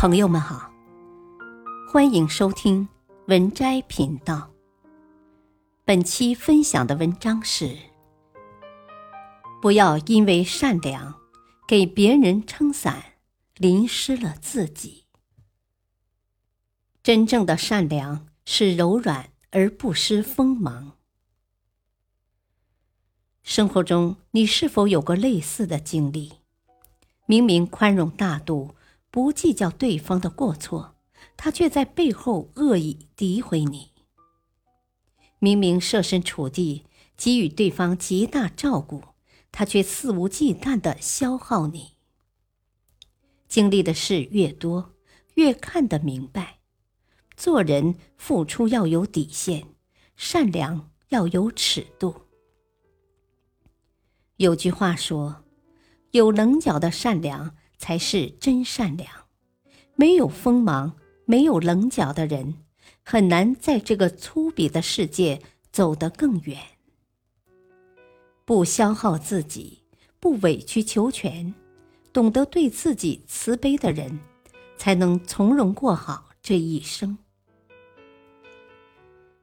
朋友们好，欢迎收听文摘频道。本期分享的文章是：不要因为善良给别人撑伞，淋湿了自己。真正的善良是柔软而不失锋芒。生活中，你是否有过类似的经历？明明宽容大度。不计较对方的过错，他却在背后恶意诋毁你。明明设身处地给予对方极大照顾，他却肆无忌惮的消耗你。经历的事越多，越看得明白，做人付出要有底线，善良要有尺度。有句话说：“有棱角的善良。”才是真善良。没有锋芒、没有棱角的人，很难在这个粗鄙的世界走得更远。不消耗自己，不委曲求全，懂得对自己慈悲的人，才能从容过好这一生。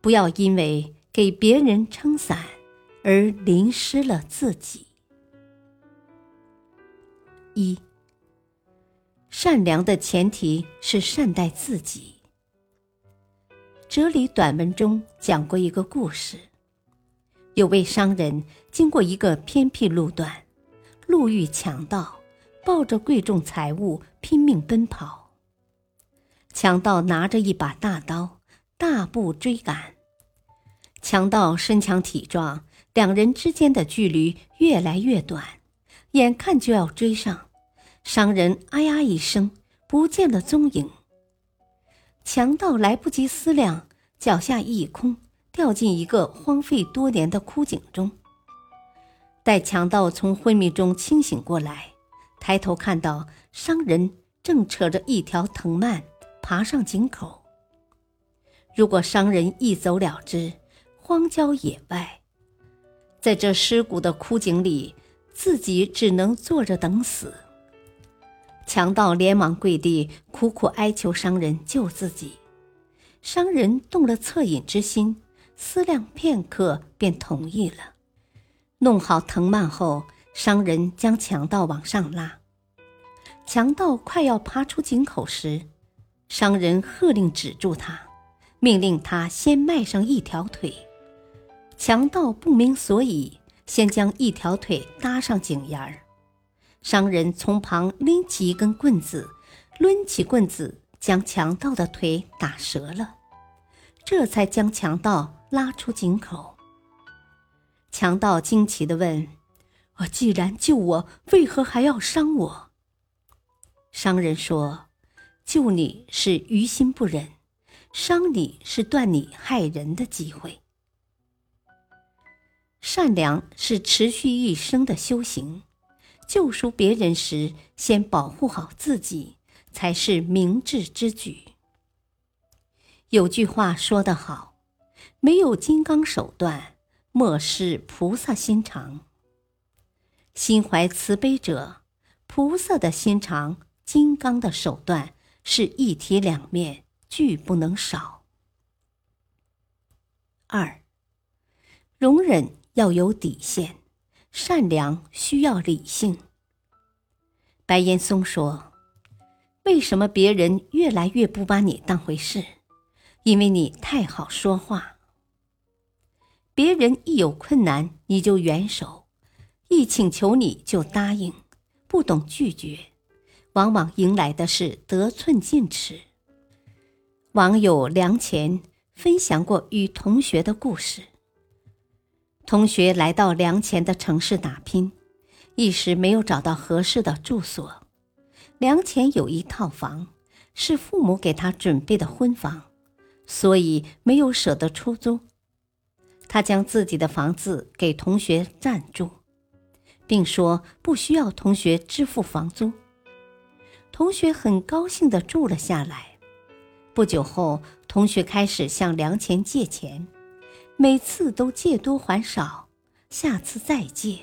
不要因为给别人撑伞而淋湿了自己。一。善良的前提是善待自己。哲理短文中讲过一个故事：有位商人经过一个偏僻路段，路遇强盗，抱着贵重财物拼命奔跑。强盗拿着一把大刀，大步追赶。强盗身强体壮，两人之间的距离越来越短，眼看就要追上。商人“哎呀”一声，不见了踪影。强盗来不及思量，脚下一空，掉进一个荒废多年的枯井中。待强盗从昏迷中清醒过来，抬头看到商人正扯着一条藤蔓爬上井口。如果商人一走了之，荒郊野外，在这尸骨的枯井里，自己只能坐着等死。强盗连忙跪地，苦苦哀求商人救自己。商人动了恻隐之心，思量片刻，便同意了。弄好藤蔓后，商人将强盗往上拉。强盗快要爬出井口时，商人喝令止住他，命令他先迈上一条腿。强盗不明所以，先将一条腿搭上井沿儿。商人从旁拎起一根棍子，抡起棍子将强盗的腿打折了，这才将强盗拉出井口。强盗惊奇地问：“我既然救我，为何还要伤我？”商人说：“救你是于心不忍，伤你是断你害人的机会。善良是持续一生的修行。”救赎别人时，先保护好自己，才是明智之举。有句话说得好：“没有金刚手段，莫视菩萨心肠。”心怀慈悲者，菩萨的心肠、金刚的手段是一体两面，俱不能少。二，容忍要有底线。善良需要理性。白岩松说：“为什么别人越来越不把你当回事？因为你太好说话。别人一有困难你就援手，一请求你就答应，不懂拒绝，往往迎来的是得寸进尺。”网友梁前分享过与同学的故事。同学来到梁前的城市打拼，一时没有找到合适的住所。梁前有一套房，是父母给他准备的婚房，所以没有舍得出租。他将自己的房子给同学暂住，并说不需要同学支付房租。同学很高兴地住了下来。不久后，同学开始向梁前借钱。每次都借多还少，下次再借。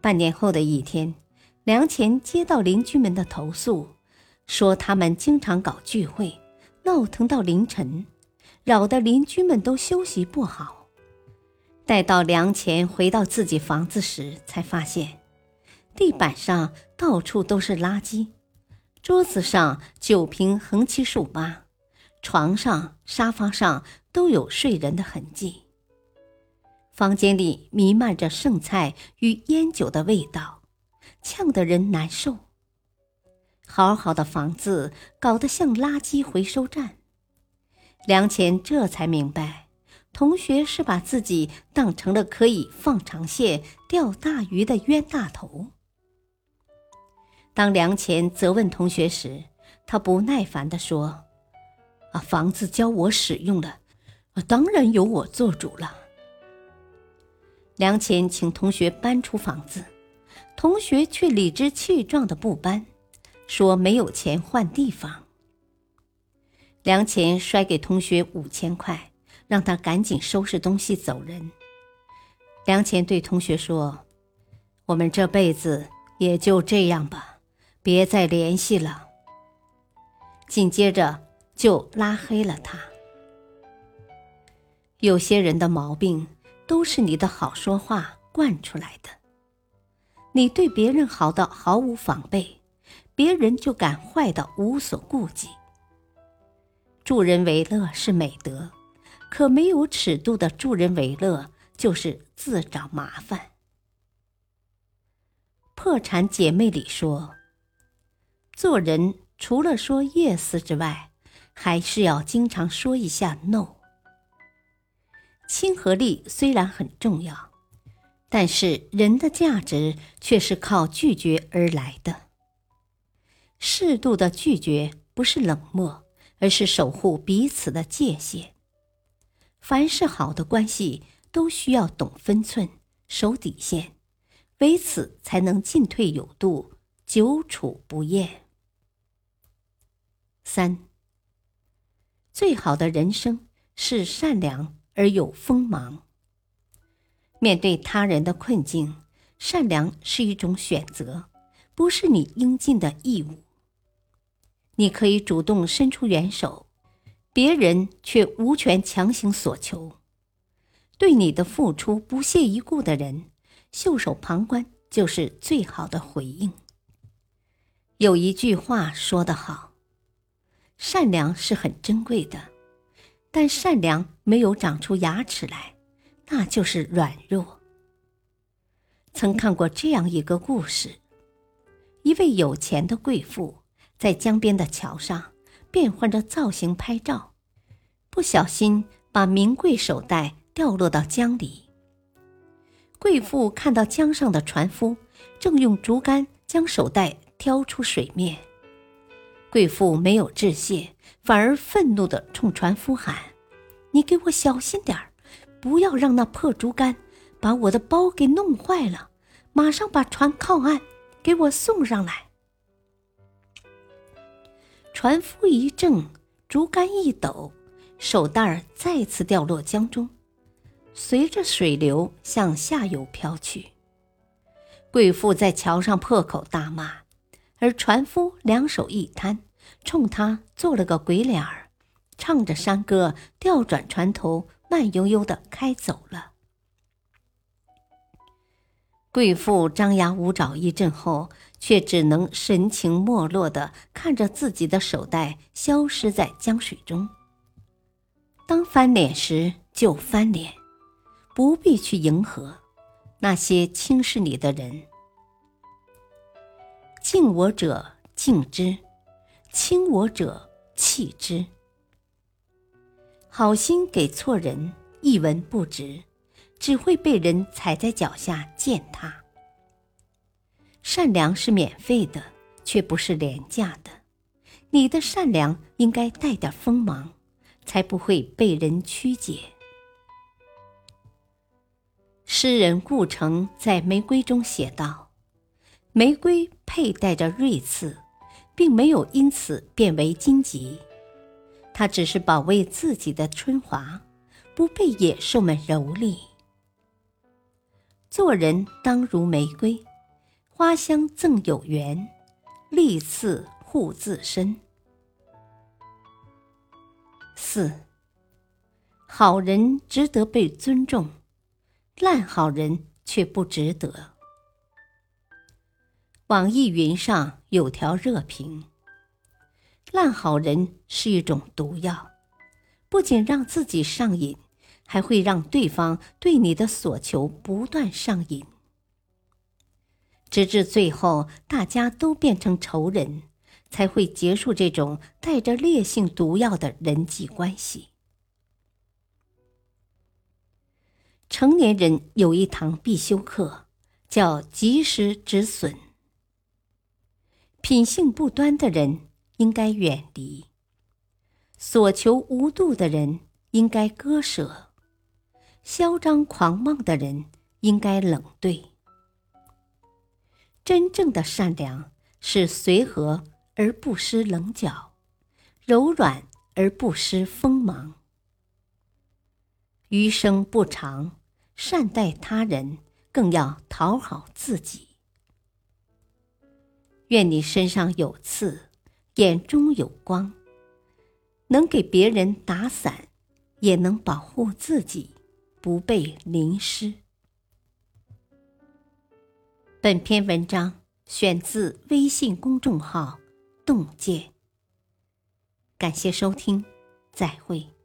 半年后的一天，梁前接到邻居们的投诉，说他们经常搞聚会，闹腾到凌晨，扰得邻居们都休息不好。待到梁前回到自己房子时，才发现地板上到处都是垃圾，桌子上酒瓶横七竖八，床上、沙发上都有睡人的痕迹。房间里弥漫着剩菜与烟酒的味道，呛得人难受。好好的房子搞得像垃圾回收站，梁前这才明白，同学是把自己当成了可以放长线钓大鱼的冤大头。当梁前责问同学时，他不耐烦地说：“啊，房子交我使用了，当然由我做主了。”梁前请同学搬出房子，同学却理直气壮的不搬。说没有钱换地方。梁前摔给同学五千块，让他赶紧收拾东西走人。梁前对同学说：“我们这辈子也就这样吧，别再联系了。”紧接着就拉黑了他。有些人的毛病都是你的好说话惯出来的，你对别人好到毫无防备。别人就敢坏到无所顾忌。助人为乐是美德，可没有尺度的助人为乐就是自找麻烦。破产姐妹里说，做人除了说 yes 之外，还是要经常说一下 no。亲和力虽然很重要，但是人的价值却是靠拒绝而来的。适度的拒绝不是冷漠，而是守护彼此的界限。凡是好的关系，都需要懂分寸、守底线，唯此才能进退有度、久处不厌。三，最好的人生是善良而有锋芒。面对他人的困境，善良是一种选择，不是你应尽的义务。你可以主动伸出援手，别人却无权强行索求。对你的付出不屑一顾的人，袖手旁观就是最好的回应。有一句话说得好：“善良是很珍贵的，但善良没有长出牙齿来，那就是软弱。”曾看过这样一个故事：一位有钱的贵妇。在江边的桥上变换着造型拍照，不小心把名贵手袋掉落到江里。贵妇看到江上的船夫正用竹竿将手袋挑出水面，贵妇没有致谢，反而愤怒地冲船夫喊：“你给我小心点儿，不要让那破竹竿把我的包给弄坏了！马上把船靠岸，给我送上来。”船夫一怔，竹竿一抖，手袋儿再次掉落江中，随着水流向下游飘去。贵妇在桥上破口大骂，而船夫两手一摊，冲他做了个鬼脸儿，唱着山歌，调转船头，慢悠悠的开走了。贵妇张牙舞爪一阵后。却只能神情没落的看着自己的手袋消失在江水中。当翻脸时就翻脸，不必去迎合那些轻视你的人。敬我者敬之，轻我者弃之。好心给错人，一文不值，只会被人踩在脚下践踏。善良是免费的，却不是廉价的。你的善良应该带点锋芒，才不会被人曲解。诗人顾城在《玫瑰》中写道：“玫瑰佩戴着锐刺，并没有因此变为荆棘，他只是保卫自己的春华，不被野兽们蹂躏。做人当如玫瑰。”花香赠有缘，利刺护自身。四，好人值得被尊重，烂好人却不值得。网易云上有条热评：“烂好人是一种毒药，不仅让自己上瘾，还会让对方对你的所求不断上瘾。”直至最后，大家都变成仇人，才会结束这种带着烈性毒药的人际关系。成年人有一堂必修课，叫及时止损。品性不端的人应该远离，所求无度的人应该割舍，嚣张狂妄的人应该冷对。真正的善良是随和而不失棱角，柔软而不失锋芒。余生不长，善待他人，更要讨好自己。愿你身上有刺，眼中有光，能给别人打伞，也能保护自己不被淋湿。本篇文章选自微信公众号“洞见”。感谢收听，再会。